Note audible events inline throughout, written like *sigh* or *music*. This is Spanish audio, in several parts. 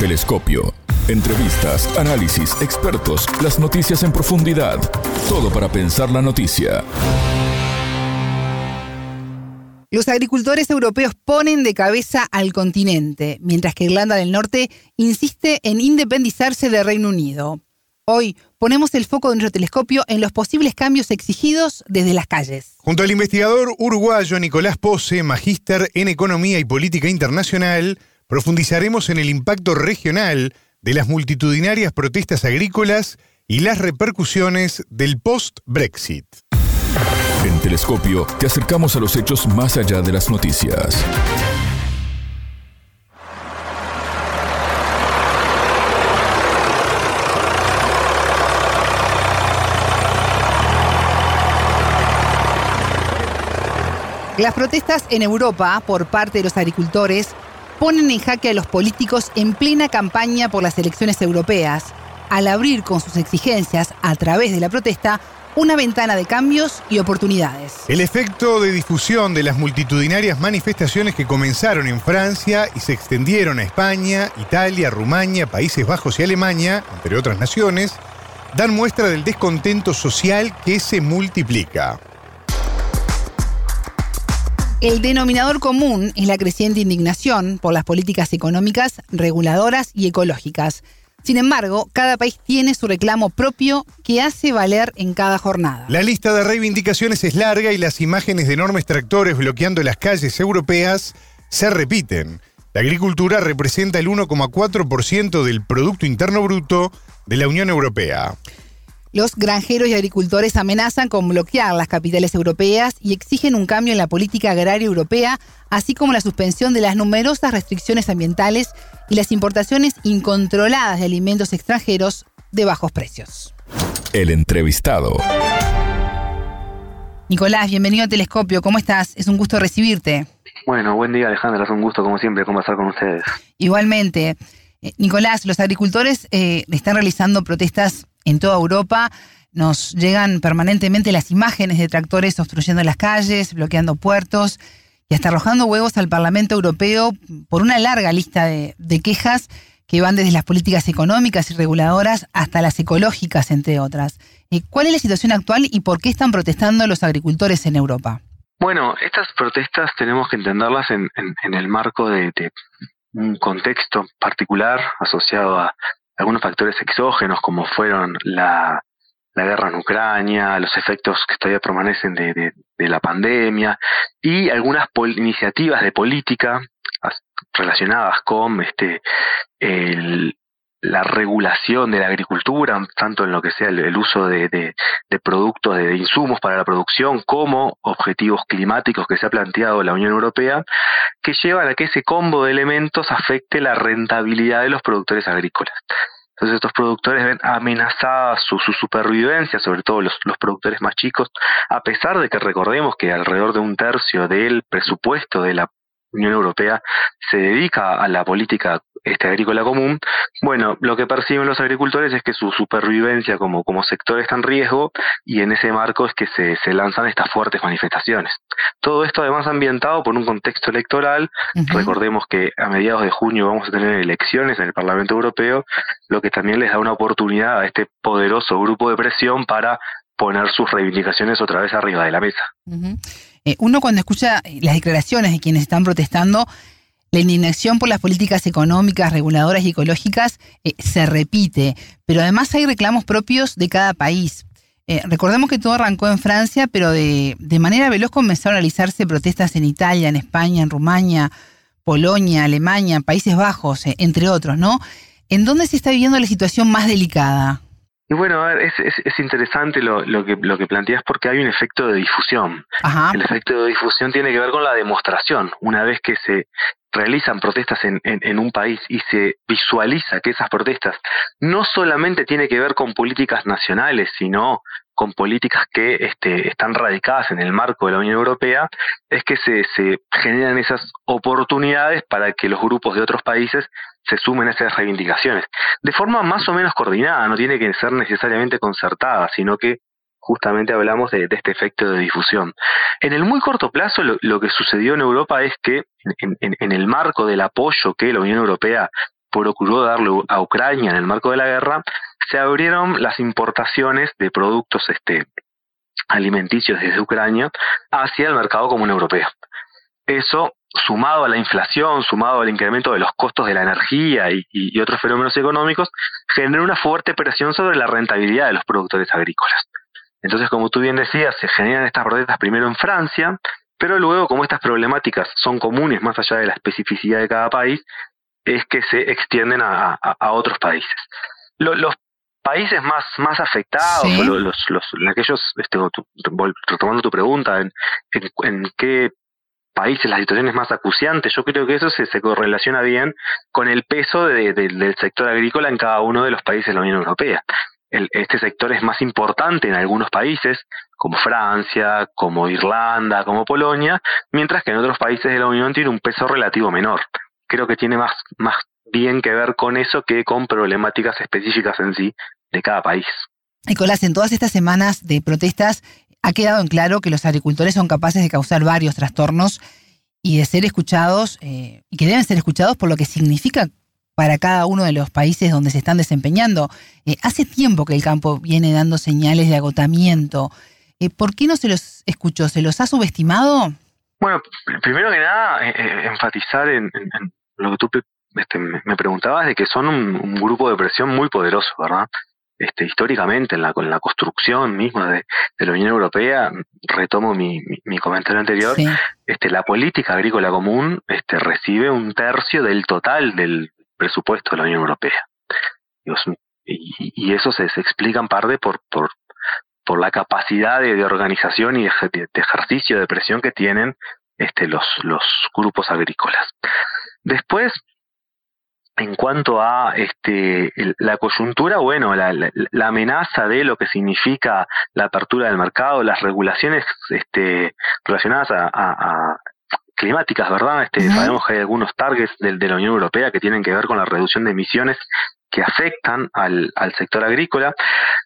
Telescopio. Entrevistas, análisis, expertos, las noticias en profundidad. Todo para pensar la noticia. Los agricultores europeos ponen de cabeza al continente, mientras que Irlanda del Norte insiste en independizarse del Reino Unido. Hoy ponemos el foco de nuestro telescopio en los posibles cambios exigidos desde las calles. Junto al investigador uruguayo Nicolás Pose, magíster en Economía y Política Internacional, profundizaremos en el impacto regional de las multitudinarias protestas agrícolas y las repercusiones del post-Brexit. En Telescopio te acercamos a los hechos más allá de las noticias. Las protestas en Europa por parte de los agricultores ponen en jaque a los políticos en plena campaña por las elecciones europeas, al abrir con sus exigencias a través de la protesta una ventana de cambios y oportunidades. El efecto de difusión de las multitudinarias manifestaciones que comenzaron en Francia y se extendieron a España, Italia, Rumania, Países Bajos y Alemania, entre otras naciones, dan muestra del descontento social que se multiplica. El denominador común es la creciente indignación por las políticas económicas, reguladoras y ecológicas sin embargo, cada país tiene su reclamo propio que hace valer en cada jornada. La lista de reivindicaciones es larga y las imágenes de enormes tractores bloqueando las calles europeas se repiten. La agricultura representa el 1,4% del Producto Interno Bruto de la Unión Europea. Los granjeros y agricultores amenazan con bloquear las capitales europeas y exigen un cambio en la política agraria europea, así como la suspensión de las numerosas restricciones ambientales y las importaciones incontroladas de alimentos extranjeros de bajos precios. El entrevistado. Nicolás, bienvenido a Telescopio. ¿Cómo estás? Es un gusto recibirte. Bueno, buen día Alejandra, es un gusto como siempre conversar con ustedes. Igualmente. Eh, Nicolás, los agricultores eh, están realizando protestas en toda Europa nos llegan permanentemente las imágenes de tractores obstruyendo las calles, bloqueando puertos y hasta arrojando huevos al Parlamento Europeo por una larga lista de, quejas que van desde las políticas económicas y reguladoras hasta las ecológicas, entre otras. Eh, ¿Cuál es la situación actual y por qué están protestando los agricultores en Europa? Bueno, estas protestas tenemos que entenderlas en, el marco de, un contexto particular asociado a algunos factores exógenos como fueron la, guerra en Ucrania, los efectos que todavía permanecen de, la pandemia y algunas iniciativas de política relacionadas con este el, la regulación de la agricultura, tanto en lo que sea el, uso de, productos, de, insumos para la producción, como objetivos climáticos que se ha planteado la Unión Europea, que llevan a que ese combo de elementos afecte la rentabilidad de los productores agrícolas. Entonces estos productores ven amenazada su, su supervivencia, sobre todo los, los, productores más chicos, a pesar de que recordemos que alrededor de un tercio del presupuesto de la Unión Europea se dedica a la política este, agrícola común, bueno, lo que perciben los agricultores es que su supervivencia como, como sector está en riesgo y en ese marco es que se, se lanzan estas fuertes manifestaciones. Todo esto además ambientado por un contexto electoral. Recordemos que a mediados de junio vamos a tener elecciones en el Parlamento Europeo, lo que también les da una oportunidad a este poderoso grupo de presión para poner sus reivindicaciones otra vez arriba de la mesa. Eh, uno cuando escucha las declaraciones de quienes están protestando, la indignación por las políticas económicas, reguladoras y ecológicas eh, se repite, pero además hay reclamos propios de cada país. Eh, recordemos que todo arrancó en Francia, pero de, de, manera veloz comenzaron a realizarse protestas en Italia, en España, en Rumania, Polonia, Alemania, Países Bajos, eh, entre otros, ¿no? ¿En dónde se está viviendo la situación más delicada? Y bueno, es, es, interesante lo, lo, que, lo que planteas porque hay un efecto de difusión. El efecto de difusión tiene que ver con la demostración. Una vez que se realizan protestas en, en, un país y se visualiza que esas protestas no solamente tiene que ver con políticas nacionales, sino con políticas que este, están radicadas en el marco de la Unión Europea, es que se, se generan esas oportunidades para que los grupos de otros países se sumen a esas reivindicaciones. De forma más o menos coordinada, no tiene que ser necesariamente concertada, sino que justamente hablamos de, este efecto de difusión. En el muy corto plazo, lo, que sucedió en Europa es que en, en, el marco del apoyo que la Unión Europea procuró darle a Ucrania en el marco de la guerra, se abrieron las importaciones de productos este, alimenticios desde Ucrania hacia el mercado común europeo. Eso, sumado a la inflación, sumado al incremento de los costos de la energía y, otros fenómenos económicos, genera una fuerte presión sobre la rentabilidad de los productores agrícolas. Entonces, como tú bien decías, se generan estas protestas primero en Francia, pero luego, como estas problemáticas son comunes más allá de la especificidad de cada país, es que se extienden a, otros países. los países más, más afectados, los, los, aquellos, este, retomando tu pregunta, en, en, qué países la situación es más acuciante, yo creo que eso se, se correlaciona bien con el peso del sector agrícola en cada uno de los países de la Unión Europea. este sector es más importante en algunos países, como Francia, como Irlanda, como Polonia, mientras que en otros países de la Unión tiene un peso relativo menor. Creo que tiene más, más bien que ver con eso que con problemáticas específicas en sí de cada país. Nicolás, en todas estas semanas de protestas ha quedado en claro que los agricultores son capaces de causar varios trastornos y de ser escuchados, eh, y que deben ser escuchados por lo que significa para cada uno de los países donde se están desempeñando. Eh, hace tiempo que el campo viene dando señales de agotamiento. Eh, ¿Por qué no se los escuchó? ¿Se los ha subestimado? Bueno, primero que nada, enfatizar en, lo que tú este, me preguntabas de que son un, grupo de presión muy poderoso, ¿verdad? Este, históricamente en la, la construcción misma de, la Unión Europea, retomo mi, mi, comentario anterior, este, la política agrícola común este, recibe un tercio del total del presupuesto de la Unión Europea. Y, y eso se, explica en parte por, por, por la capacidad de, organización y de, de, ejercicio de presión que tienen este, los, los grupos agrícolas. Después, en cuanto a este, la coyuntura, bueno, la, la, amenaza de lo que significa la apertura del mercado, las regulaciones este, relacionadas a, climáticas, ¿verdad? Este, Sabemos que hay algunos targets de, de, la Unión Europea que tienen que ver con la reducción de emisiones que afectan al, al sector agrícola.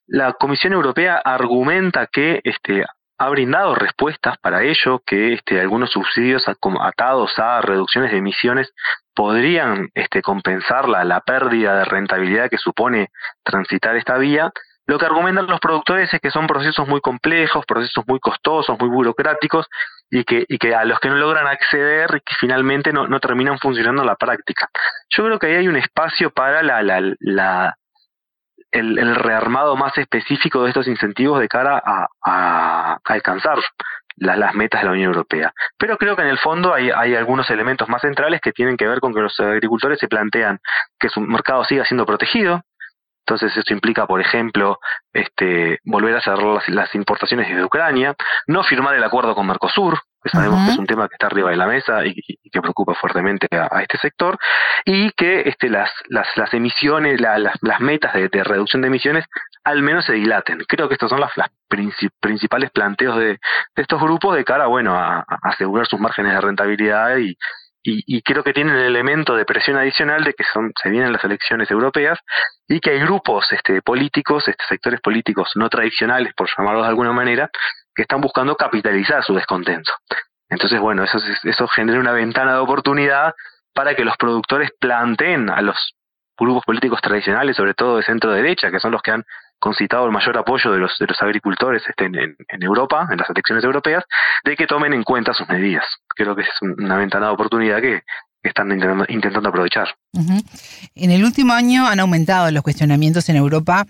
La Comisión Europea argumenta que este, ha brindado respuestas para ello, que este, algunos subsidios atados a reducciones de emisiones podrían este, compensar la, pérdida de rentabilidad que supone transitar esta vía. Lo que argumentan los productores es que son procesos muy complejos, procesos muy costosos, muy burocráticos y que, a los que no logran acceder y que finalmente no, terminan funcionando la práctica. Yo creo que ahí hay un espacio para la, la, el, rearmado más específico de estos incentivos de cara a, alcanzar las, metas de la Unión Europea. Pero creo que en el fondo hay, hay algunos elementos más centrales que tienen que ver con que los agricultores se plantean que su mercado siga siendo protegido, entonces esto implica, por ejemplo, este, volver a cerrar las, importaciones desde Ucrania, no firmar el acuerdo con Mercosur, que sabemos que es un tema que está arriba de la mesa y, que preocupa fuertemente a, este sector, y que este, las, las, las emisiones, las, las metas de, reducción de emisiones al menos se dilaten. Creo que estos son las, principales planteos de, estos grupos de cara bueno, a, asegurar sus márgenes de rentabilidad y, y, creo que tienen el elemento de presión adicional de que son, se vienen las elecciones europeas y que hay grupos este, políticos, este, sectores políticos no tradicionales, por llamarlos de alguna manera, que están buscando capitalizar su descontento. Entonces, bueno, eso, eso genera una ventana de oportunidad para que los productores planteen a los grupos políticos tradicionales, sobre todo de centro derecha, que son los que han concitado el mayor apoyo de los, de los agricultores este, en, Europa, en las elecciones europeas, de que tomen en cuenta sus medidas. Creo que es una ventana de oportunidad que, están intentando, aprovechar. En el último año han aumentado los cuestionamientos en Europa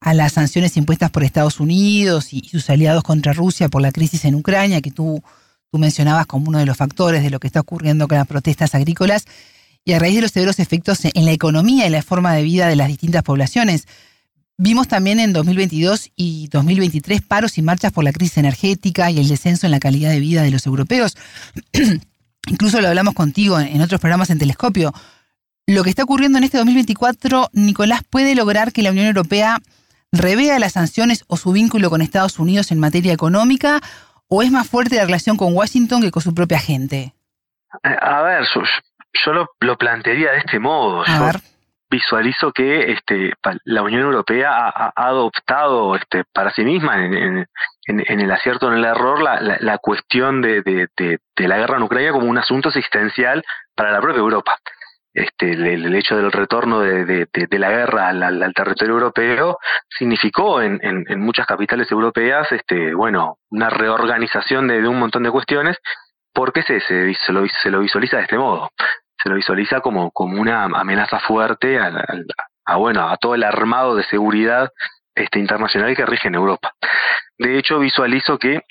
a las sanciones impuestas por Estados Unidos y, sus aliados contra Rusia por la crisis en Ucrania, que tú, tú mencionabas como uno de los factores de lo que está ocurriendo con las protestas agrícolas, y a raíz de los severos efectos en la economía y la forma de vida de las distintas poblaciones. Vimos también en 2022 y 2023 paros y marchas por la crisis energética y el descenso en la calidad de vida de los europeos. *clears throat* Incluso lo hablamos contigo en otros programas en Telescopio. Lo que está ocurriendo en este 2024, Nicolás, puede lograr que la Unión Europea revea las sanciones o su vínculo con Estados Unidos en materia económica, o es más fuerte la relación con Washington que con su propia gente? A ver, yo, lo, plantearía de este modo. A ver visualizo que este, la Unión Europea ha, adoptado este, para sí misma en, el acierto o en el error la, cuestión de, la guerra en Ucrania como un asunto existencial para la propia Europa. este, el, hecho del retorno de, la guerra al, territorio europeo significó en, muchas capitales europeas, este, bueno, una reorganización de, un montón de cuestiones, porque se, se, lo, se lo visualiza de este modo. Se lo visualiza como, como una amenaza fuerte a, bueno, a todo el armado de seguridad este, internacional que rige en Europa. De hecho, visualizo que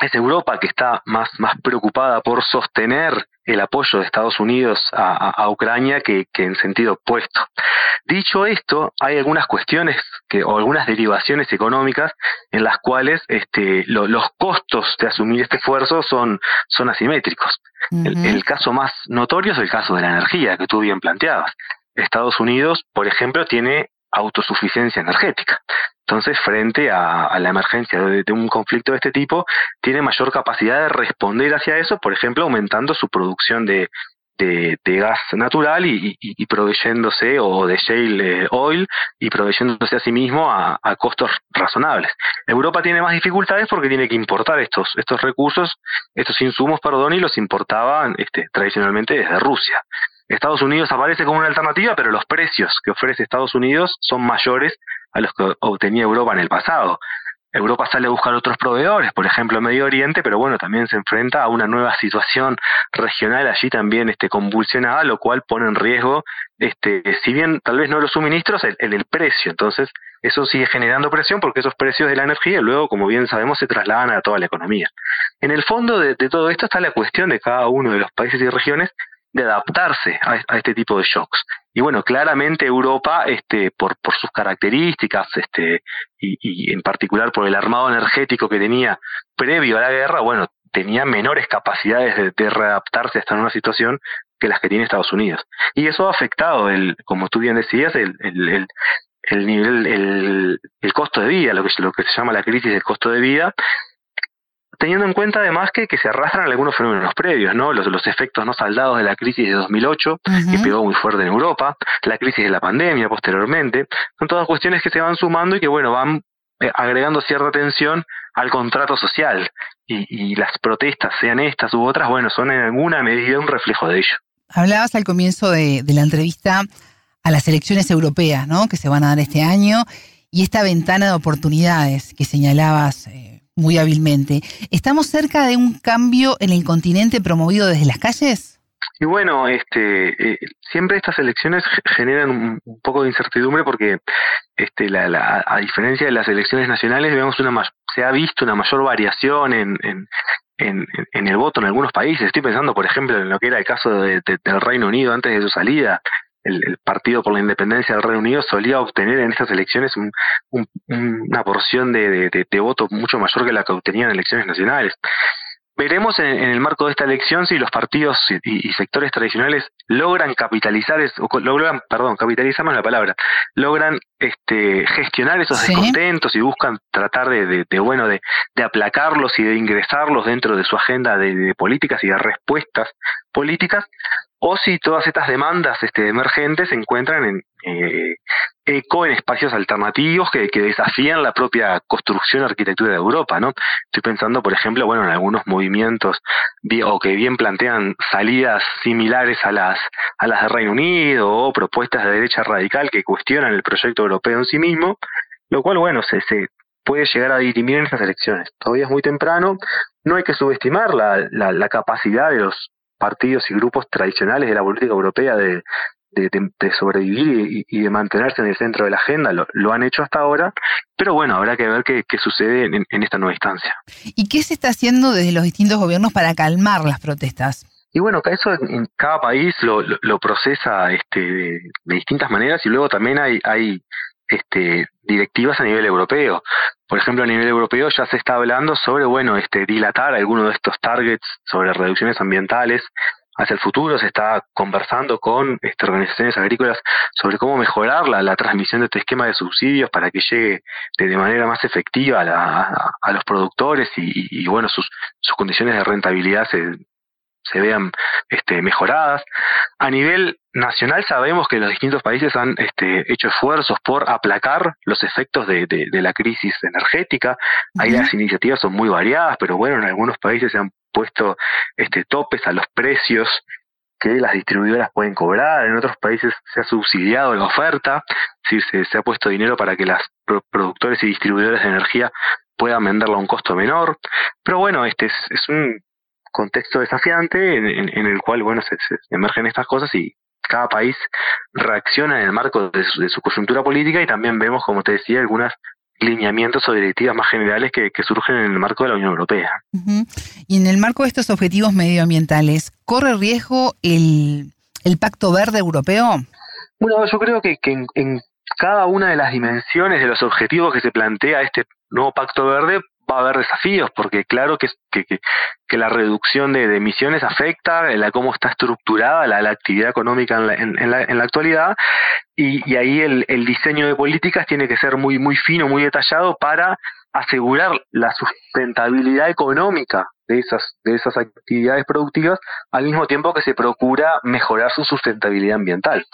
es Europa que está más, más preocupada por sostener el apoyo de Estados Unidos a, Ucrania que, en sentido opuesto. Dicho esto, hay algunas cuestiones que, o algunas derivaciones económicas en las cuales este, los costos de asumir este esfuerzo son, son asimétricos. el, el caso más notorio es el caso de la energía que tú bien planteabas. Estados Unidos, por ejemplo, tiene autosuficiencia energética. Entonces, frente a, la emergencia de, un conflicto de este tipo, tiene mayor capacidad de responder hacia eso, por ejemplo, aumentando su producción de, gas natural y, proveyéndose, o de shale oil, y proveyéndose a sí mismo a, costos razonables. Europa tiene más dificultades porque tiene que importar estos, estos recursos, estos insumos, perdón, y los importaban este, tradicionalmente desde Rusia. Estados Unidos aparece como una alternativa, pero los precios que ofrece Estados Unidos son mayores a los que obtenía Europa en el pasado. Europa sale a buscar otros proveedores, por ejemplo Medio Oriente, pero bueno, también se enfrenta a una nueva situación regional allí también este, convulsionada, lo cual pone en riesgo, este, si bien tal vez no los suministros, el, el, precio. Entonces, eso sigue generando presión porque esos precios de la energía luego, como bien sabemos, se trasladan a toda la economía. En el fondo de todo esto está la cuestión de cada uno de los países y regiones de adaptarse a, este tipo de shocks. Y bueno, claramente Europa, este, por, por sus características, este, y, en particular por el armado energético que tenía previo a la guerra, bueno, tenía menores capacidades de, readaptarse a esta nueva situación que las que tiene Estados Unidos. Y eso ha afectado, el, como tú bien decías, el, el, el nivel, el, el, costo de vida, lo que, lo que se llama la crisis del costo de vida, teniendo en cuenta además que, que se arrastran algunos fenómenos previos, ¿no? Los, los efectos no saldados de la crisis de 2008, que pegó muy fuerte en Europa, la crisis de la pandemia posteriormente, son todas cuestiones que se van sumando y que, bueno, van eh, agregando cierta tensión al contrato social. Y, y las protestas, sean estas u otras, bueno, son en alguna medida un reflejo de ello. Hablabas al comienzo de, de la entrevista a las elecciones europeas, ¿no? Que se van a dar este año y esta ventana de oportunidades que señalabas. Eh, muy hábilmente. ¿Estamos cerca de un cambio en el continente promovido desde las calles? Y bueno, este, eh, siempre estas elecciones generan un, poco de incertidumbre porque, este, la, a diferencia de las elecciones nacionales, vemos una se ha visto una mayor variación en, en, en, el voto en algunos países. Estoy pensando, por ejemplo, en lo que era el caso del Reino Unido antes de su salida el, Partido por la Independencia del Reino Unido solía obtener en estas elecciones una porción de, de, voto mucho mayor que la que obtenía en elecciones nacionales. Veremos en, el marco de esta elección si los partidos y, sectores tradicionales logran capitalizar, o logran, perdón, capitalizar la palabra, logran este, gestionar esos descontentos y buscan tratar de, de, bueno, de, de, aplacarlos y de ingresarlos dentro de su agenda de, políticas y de respuestas políticas, o si todas estas demandas este, emergentes se encuentran en eh, eco en espacios alternativos que, desafían la propia construcción y arquitectura de Europa, ¿no? Estoy pensando, por ejemplo, bueno, en algunos movimientos o que bien plantean salidas similares a las a las del Reino Unido o propuestas de derecha radical que cuestionan el proyecto europeo en sí mismo, lo cual, bueno, se, se puede llegar a dirimir en estas elecciones. Todavía es muy temprano, no hay que subestimar la, la capacidad de los partidos y grupos tradicionales de la política europea de, de, sobrevivir y, de mantenerse en el centro de la agenda, lo, han hecho hasta ahora, pero bueno, habrá que ver qué, sucede en, esta nueva instancia. ¿Y qué se está haciendo desde los distintos gobiernos para calmar las protestas? Y bueno, eso en cada país lo, lo, procesa este, de, distintas maneras y luego también hay, hay este, directivas a nivel europeo. Por ejemplo, a nivel europeo ya se está hablando sobre, bueno, este, dilatar algunos de estos targets sobre reducciones ambientales hacia el futuro. Se está conversando con este, organizaciones agrícolas sobre cómo mejorar la, la, transmisión de este esquema de subsidios para que llegue de, manera más efectiva a, los productores y, y, bueno, sus, sus condiciones de rentabilidad se, se vean este, mejoradas. A nivel nacional sabemos que los distintos países han este, hecho esfuerzos por aplacar los efectos de, de, la crisis energética. Ahí las iniciativas son muy variadas, pero bueno, en algunos países se han puesto este, topes a los precios que las distribuidoras pueden cobrar, en otros países se ha subsidiado la oferta, es decir, se, ha puesto dinero para que las productores y distribuidores de energía puedan venderla a un costo menor, pero bueno, este es, un contexto desafiante en, el cual bueno se, emergen estas cosas y cada país reacciona en el marco de su, coyuntura política y también vemos, como te decía, algunos lineamientos o directivas más generales que, surgen en el marco de la Unión Europea. Y en el marco de estos objetivos medioambientales, ¿corre riesgo el, Pacto Verde Europeo? Bueno, yo creo que, en, cada una de las dimensiones de los objetivos que se plantea este nuevo Pacto Verde va a haber desafíos, porque claro que, que, la reducción de, emisiones afecta la cómo está estructurada la, actividad económica en la, en, la, en la actualidad, y, ahí el, el, diseño de políticas tiene que ser muy, muy fino, muy detallado para asegurar la sustentabilidad económica de esas, de esas actividades productivas, al mismo tiempo que se procura mejorar su sustentabilidad ambiental.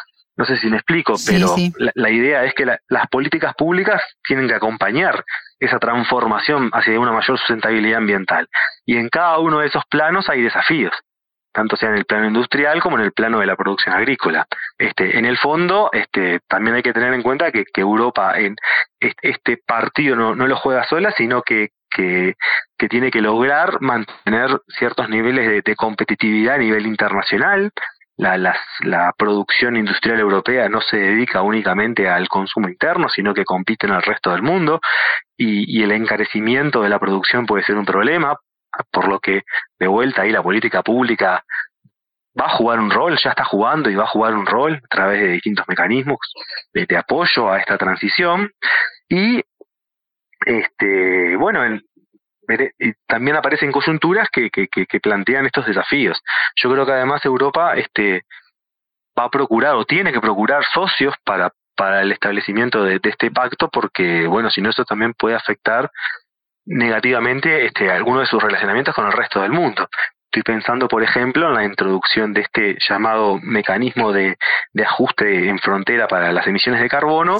No sé si me explico, pero La, idea es que las políticas públicas tienen que acompañar esa transformación hacia una mayor sustentabilidad ambiental. Y en cada uno de esos planos hay desafíos, tanto sea en el plano industrial como en el plano de la producción agrícola. Este, en el fondo, este, también hay que tener en cuenta que, Europa en este partido no, no lo juega sola, sino que, que, tiene que lograr mantener ciertos niveles de competitividad a nivel internacional, la, la, producción industrial europea no se dedica únicamente al consumo interno, sino que compite en el resto del mundo y, el encarecimiento de la producción puede ser un problema, por lo que de vuelta ahí la política pública va a jugar un rol, ya está jugando y va a jugar un rol a través de distintos mecanismos de, de apoyo a esta transición. Y este bueno en, y también aparecen coyunturas que, que, que, plantean estos desafíos. Yo creo que además Europa este, va a procurar o tiene que procurar socios para, para el establecimiento de, este pacto porque, bueno, si no, eso también puede afectar negativamente este, algunos de sus relacionamientos con el resto del mundo. Estoy pensando, por ejemplo, en la introducción de este llamado mecanismo de, de ajuste en frontera para las emisiones de carbono,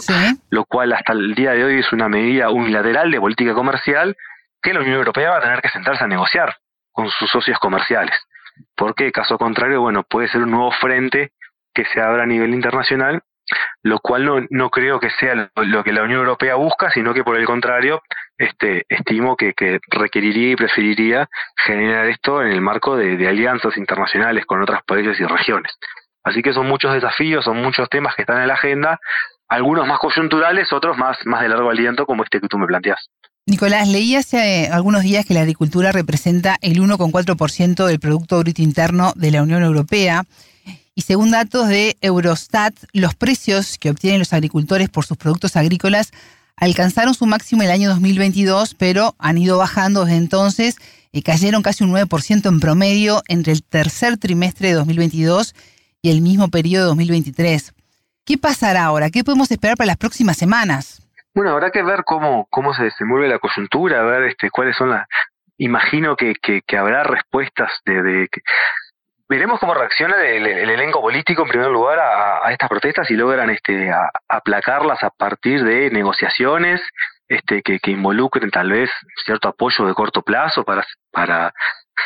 lo cual hasta el día de hoy es una medida unilateral de política comercial que la Unión Europea va a tener que sentarse a negociar con sus socios comerciales. Porque, caso contrario, bueno, puede ser un nuevo frente que se abra a nivel internacional, lo cual no, no creo que sea lo, que la Unión Europea busca, sino que por el contrario, este, estimo que, requeriría y preferiría generar esto en el marco de, de alianzas internacionales con otros países y regiones. Así que son muchos desafíos, son muchos temas que están en la agenda, algunos más coyunturales, otros más, más de largo aliento, como este que tú me planteas. Nicolás, leí hace algunos días que la agricultura representa el 1,4% del Producto Bruto Interno de la Unión Europea. Y según datos de Eurostat, los precios que obtienen los agricultores por sus productos agrícolas alcanzaron su máximo el año 2022, pero han ido bajando desde entonces y cayeron casi un 9% en promedio entre el tercer trimestre de 2022 y el mismo periodo de 2023. ¿Qué pasará ahora? ¿Qué podemos esperar para las próximas semanas? Bueno, habrá que ver cómo, cómo se desenvuelve la coyuntura, ver este, cuáles son las... Imagino que, que, habrá respuestas de, de veremos cómo reacciona el, elenco político en primer lugar a, estas protestas y logran este aplacarlas a partir de negociaciones este que, que, involucren tal vez cierto apoyo de corto plazo para para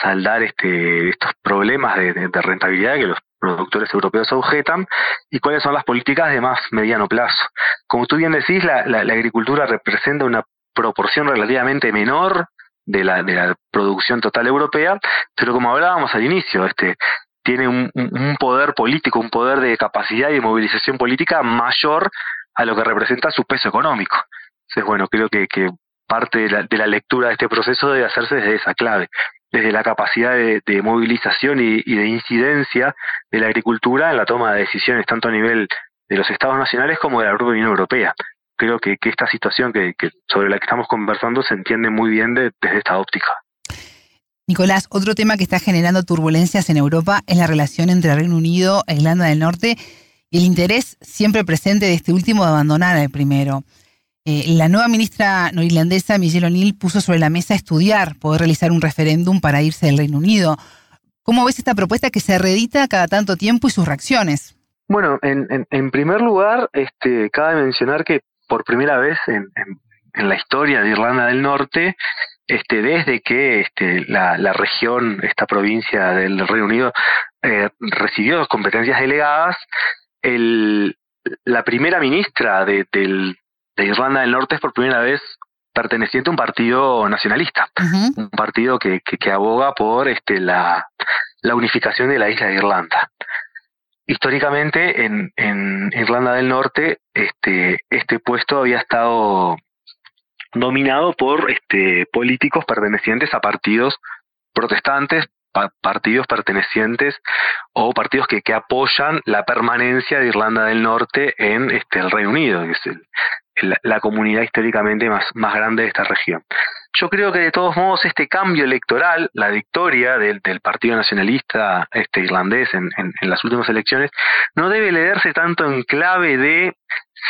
saldar este estos problemas de rentabilidad que los productores europeos objetan y cuáles son las políticas de más mediano plazo. Como tú bien decís, la, agricultura representa una proporción relativamente menor de la, de la producción total europea, pero como hablábamos al inicio, este tiene un, un, poder político, un poder de capacidad y de movilización política mayor a lo que representa su peso económico. Entonces, bueno, creo que, que parte de la, de la lectura de este proceso debe hacerse desde esa clave desde la capacidad de, movilización y, de incidencia de la agricultura en la toma de decisiones tanto a nivel de los estados nacionales como de la Unión Europea. Creo que, esta situación que, sobre la que estamos conversando se entiende muy bien desde esta óptica. Nicolás, otro tema que está generando turbulencias en Europa es la relación entre Reino Unido e Irlanda del Norte y el interés siempre presente de este último de abandonar al primero. Eh, la nueva ministra norirlandesa, Michelle O'Neill, puso sobre la mesa estudiar poder realizar un referéndum para irse del Reino Unido. ¿Cómo ves esta propuesta que se reedita cada tanto tiempo y sus reacciones? Bueno, en, primer lugar, este, cabe mencionar que por primera vez en, la historia de Irlanda del Norte, este, desde que este, la, región, esta provincia del Reino Unido, eh, recibió competencias delegadas, el, la primera ministra de, Irlanda del Norte es por primera vez perteneciente a un partido nacionalista, un partido que, que, aboga por este, la, la unificación de la isla de Irlanda. Históricamente en, en, Irlanda del Norte este, este puesto había estado dominado por este, políticos pertenecientes a partidos protestantes, partidos pertenecientes o partidos que, que, apoyan la permanencia de Irlanda del Norte en este, el Reino Unido, que es el, la comunidad históricamente más, más grande de esta región. Yo creo que de todos modos este cambio electoral, la victoria del, del Partido Nacionalista este, irlandés en, en, las últimas elecciones, no debe leerse tanto en clave de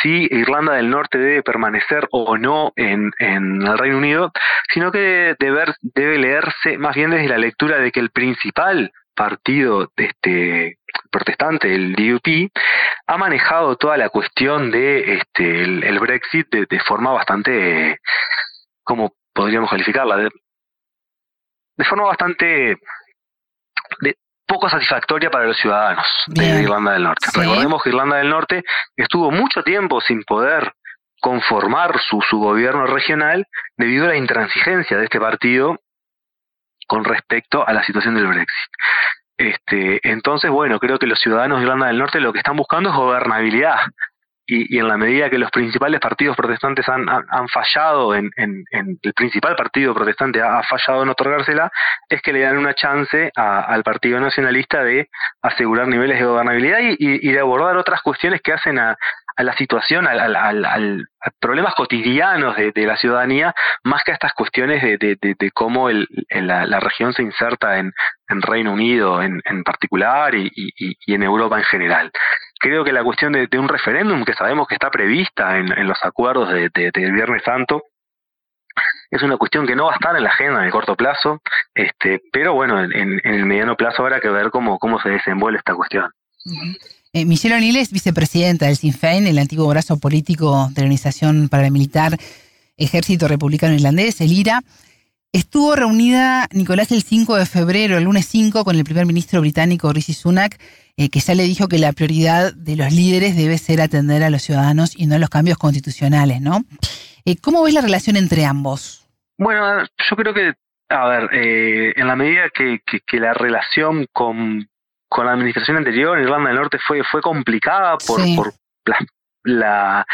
si Irlanda del Norte debe permanecer o no en, en el Reino Unido, sino que debe, debe leerse más bien desde la lectura de que el principal partido este protestante, el DUP, ha manejado toda la cuestión de este el, Brexit de, de, forma bastante como podríamos calificarla de, de forma bastante de, poco satisfactoria para los ciudadanos de Irlanda del Norte. Recordemos que Irlanda del Norte estuvo mucho tiempo sin poder conformar su, su gobierno regional debido a la intransigencia de este partido con respecto a la situación del Brexit. Este, entonces, bueno, creo que los ciudadanos de Irlanda del Norte lo que están buscando es gobernabilidad. Y, y, en la medida que los principales partidos protestantes han, han, fallado, en, en, en, el principal partido protestante ha, fallado en otorgársela, es que le dan una chance al Partido Nacionalista de asegurar niveles de gobernabilidad y, y, de abordar otras cuestiones que hacen a, a la situación, al, a problemas cotidianos de, la ciudadanía, más que a estas cuestiones de, de, de cómo el, la, región se inserta en, en Reino Unido en, en particular y, en Europa en general creo que la cuestión de, un referéndum que sabemos que está prevista en, los acuerdos de, del Viernes Santo es una cuestión que no va a estar en la agenda en el corto plazo, este, pero bueno, en, el mediano plazo habrá que ver cómo, cómo se desenvuelve esta cuestión. Eh, Michelle O'Neill es vicepresidenta del Sinn Féin, el antiguo brazo político de la Organización Paramilitar Ejército Republicano Irlandés, el IRA. Estuvo reunida Nicolás el 5 de febrero, el lunes 5, con el primer ministro británico Rishi Sunak eh, que ya le dijo que la prioridad de los líderes debe ser atender a los ciudadanos y no a los cambios constitucionales, ¿no? Eh, ¿Cómo ves la relación entre ambos? Bueno, yo creo que, a ver, en la medida que, que, la relación con, con la administración anterior en Irlanda del Norte fue, fue complicada por, por la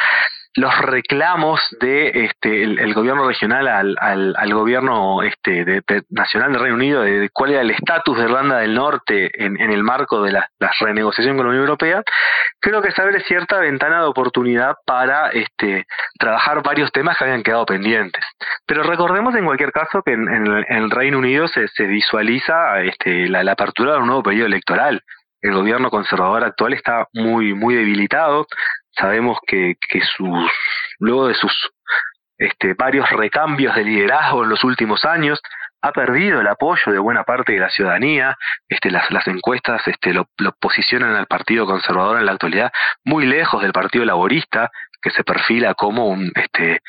los reclamos de este el, gobierno regional al, al, al gobierno este de, nacional del Reino Unido de, cuál era el estatus de Irlanda del Norte en, en el marco de la, la, renegociación con la Unión Europea creo que se abre cierta ventana de oportunidad para este trabajar varios temas que habían quedado pendientes. Pero recordemos en cualquier caso que en, el Reino Unido se, se visualiza este la, la apertura de un nuevo periodo electoral. El gobierno conservador actual está muy muy debilitado Sabemos que, que luego de sus este, varios recambios de liderazgo en los últimos años, ha perdido el apoyo de buena parte de la ciudadanía. Este, las, las encuestas este, lo, lo, posicionan al Partido Conservador en la actualidad muy lejos del Partido Laborista, que se perfila como un, este,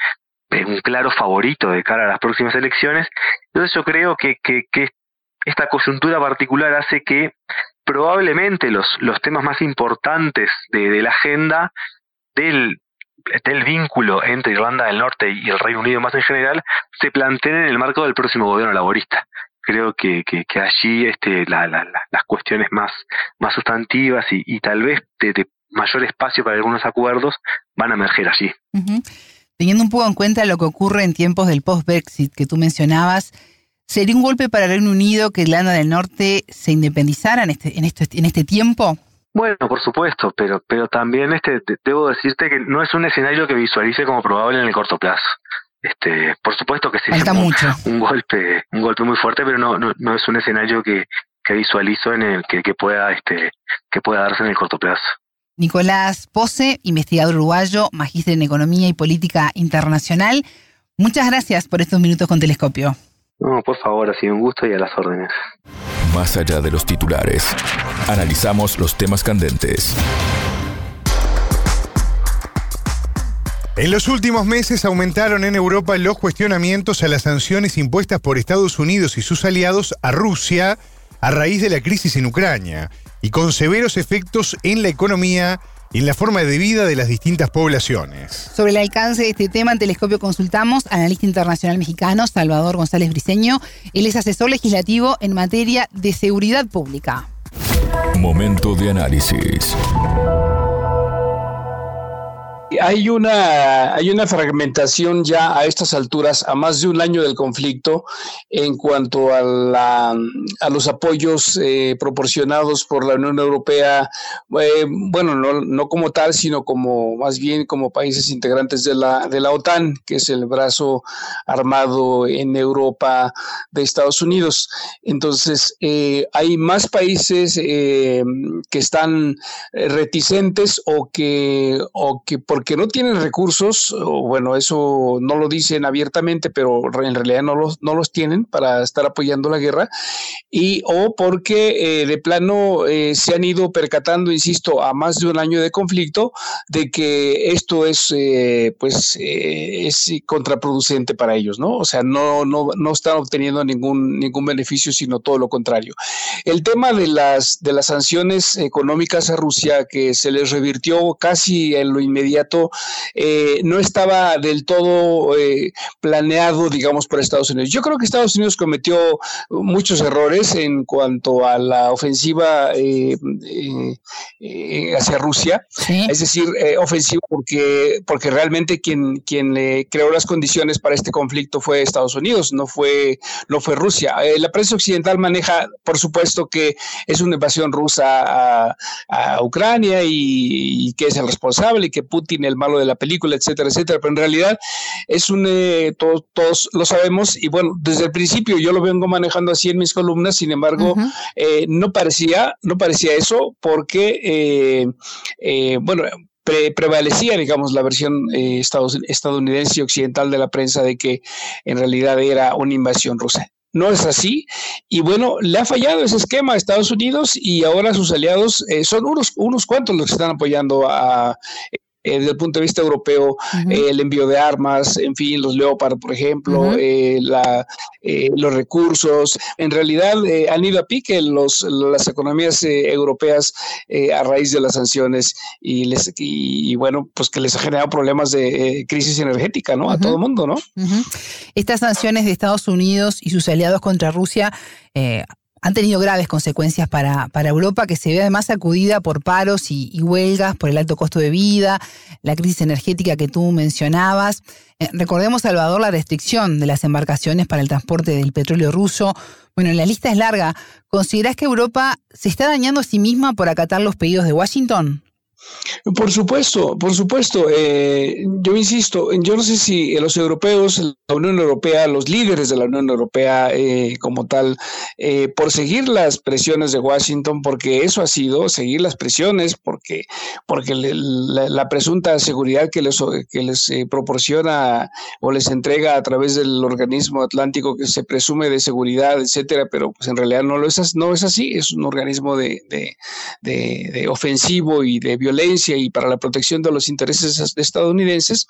un claro favorito de cara a las próximas elecciones. Entonces yo creo que, que, que esta coyuntura particular hace que probablemente los, los temas más importantes de, la agenda del, del vínculo entre Irlanda del Norte y el Reino Unido más en general se planteen en el marco del próximo gobierno laborista. Creo que, que, allí este, la, la, las cuestiones más, más sustantivas y, y tal vez de, de, mayor espacio para algunos acuerdos van a emerger allí. Teniendo un poco en cuenta lo que ocurre en tiempos del post-Brexit que tú mencionabas, ¿Sería un golpe para Reino Unido que Irlanda del Norte se independizara en este, en este, en este tiempo? Bueno, por supuesto, pero, pero también este, debo decirte que no es un escenario que visualice como probable en el corto plazo. Este, por supuesto que sí, Falta mucho. un golpe, un golpe muy fuerte, pero no, no, no es un escenario que, que visualizo en el que, que pueda, este, que pueda darse en el corto plazo. Nicolás Pose, investigador uruguayo, magíster en Economía y Política Internacional. Muchas gracias por estos minutos con Telescopio. No, por favor, ha sido un gusto y a las órdenes. Más allá de los titulares, analizamos los temas candentes. En los últimos meses aumentaron en Europa los cuestionamientos a las sanciones impuestas por Estados Unidos y sus aliados a Rusia a raíz de la crisis en Ucrania y con severos efectos en la economía y en la forma de vida de las distintas poblaciones. Sobre el alcance de este tema, en Telescopio consultamos al analista internacional mexicano Salvador González Briceño. Él es asesor legislativo en materia de seguridad pública. Momento de análisis hay una, hay una fragmentación ya a estas alturas, a más de un año del conflicto, en cuanto a, la, a los apoyos eh, proporcionados por la Unión Europea, eh, bueno, no, no, como tal, sino como más bien como países integrantes de la, de la OTAN, que es el brazo armado en Europa de Estados Unidos. Entonces, eh, hay más países que están reticentes o que, o que por porque no tienen recursos, bueno, eso no lo dicen abiertamente, pero en realidad no los, no los tienen para estar apoyando la guerra, y o porque eh, de plano eh, se han ido percatando, insisto, a más de un año de conflicto, de que esto es, eh, pues, es contraproducente para ellos, ¿no? O sea, no, no, no están obteniendo ningún, ningún beneficio, sino todo lo contrario. El tema de las, de las sanciones económicas a Rusia, que se les revirtió casi en lo inmediato, eh, no estaba del todo eh, planeado, digamos, por Estados Unidos. Yo creo que Estados Unidos cometió muchos errores en cuanto a la ofensiva eh, hacia Rusia, es decir, ofensiva porque, porque realmente quien, quien le creó las condiciones para este conflicto fue Estados Unidos, no fue, no fue Rusia. la prensa occidental maneja, por supuesto, que es una invasión rusa a, Ucrania y, y que es el responsable y que Putin el malo de la película, etcétera, etcétera. Pero en realidad es un, eh, todos, todos, lo sabemos y bueno, desde el principio yo lo vengo manejando así en mis columnas, sin embargo, eh, no parecía, no parecía eso porque, eh, bueno, prevalecía, digamos, la versión estadounidense y occidental de la prensa de que en realidad era una invasión rusa. No es así. Y bueno, le ha fallado ese esquema a Estados Unidos y ahora sus aliados son unos, unos cuantos los que están apoyando a eh, desde el punto de vista europeo, eh, el envío de armas, en fin, los Leopard, por ejemplo, eh, la, los recursos. En realidad han ido a pique los, las economías europeas a raíz de las sanciones y, les, y, bueno, pues que les ha generado problemas de crisis energética, ¿no? A todo el mundo, ¿no? Estas sanciones de Estados Unidos y sus aliados contra Rusia han tenido graves consecuencias para, para, Europa, que se ve además sacudida por paros y, huelgas, por el alto costo de vida, la crisis energética que tú mencionabas. Eh, recordemos, Salvador, la restricción de las embarcaciones para el transporte del petróleo ruso. Bueno, la lista es larga. ¿Considerás que Europa se está dañando a sí misma por acatar los pedidos de Washington? Por supuesto, por supuesto. Eh, yo insisto, yo no sé si los europeos, la Unión Europea, los líderes de la Unión Europea eh, como tal, eh, por seguir las presiones de Washington, porque eso ha sido, seguir las presiones, porque, porque la, presunta seguridad que les, que les proporciona o les entrega a través del organismo atlántico que se presume de seguridad, etcétera, pero pues en realidad no, lo es, no es así, es un organismo de, de ofensivo y de violencia violencia y para la protección de los intereses estadounidenses,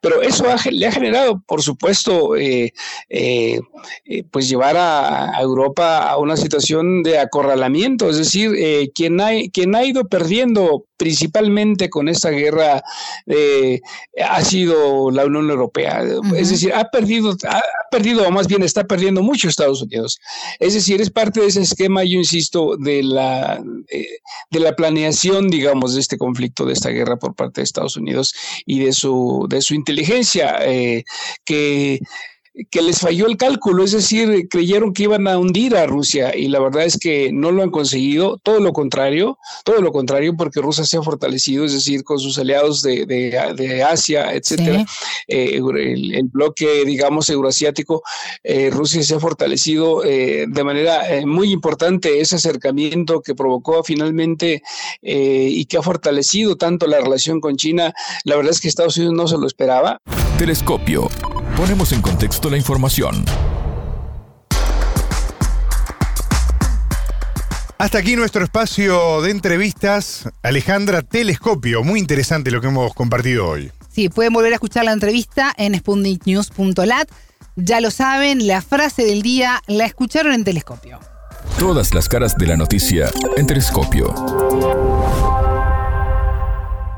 pero eso le ha generado, por supuesto, eh, eh, eh, pues llevar a, Europa a una situación de acorralamiento, es decir, quien, ha, quien ha ido perdiendo principalmente con esta guerra eh, ha sido la Unión Europea. Es decir, ha perdido, ha perdido, o más bien está perdiendo mucho Estados Unidos. Es decir, es parte de ese esquema, yo insisto, de la, de, la planeación, digamos, de este conflicto, de esta guerra por parte de Estados Unidos y de su, de su inteligencia, eh, que que les falló el cálculo, es decir, creyeron que iban a hundir a Rusia y la verdad es que no lo han conseguido, todo lo contrario, todo lo contrario, porque Rusia se ha fortalecido, es decir, con sus aliados de, de, Asia, etcétera, eh, el, bloque, digamos, euroasiático, eh, Rusia se ha fortalecido eh, de manera muy importante ese acercamiento que provocó finalmente y que ha fortalecido tanto la relación con China, la verdad es que Estados Unidos no se lo esperaba. Telescopio Ponemos en contexto la información. Hasta aquí nuestro espacio de entrevistas. Alejandra Telescopio, muy interesante lo que hemos compartido hoy. Sí, pueden volver a escuchar la entrevista en spundiknews.lat. Ya lo saben, la frase del día la escucharon en Telescopio. Todas las caras de la noticia en Telescopio.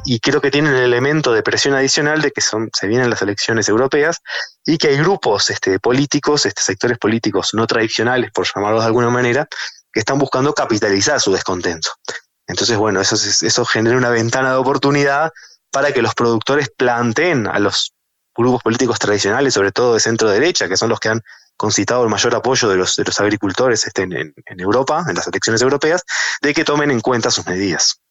Y creo que tienen el elemento de presión adicional de que son, se vienen las elecciones europeas y que hay grupos este, políticos, este, sectores políticos no tradicionales, por llamarlos de alguna manera, que están buscando capitalizar su descontento. Entonces, bueno, eso, eso genera una ventana de oportunidad para que los productores planteen a los grupos políticos tradicionales, sobre todo de centro derecha, que son los que han concitado el mayor apoyo de los, de los agricultores este, en, en Europa, en las elecciones europeas, de que tomen en cuenta sus medidas.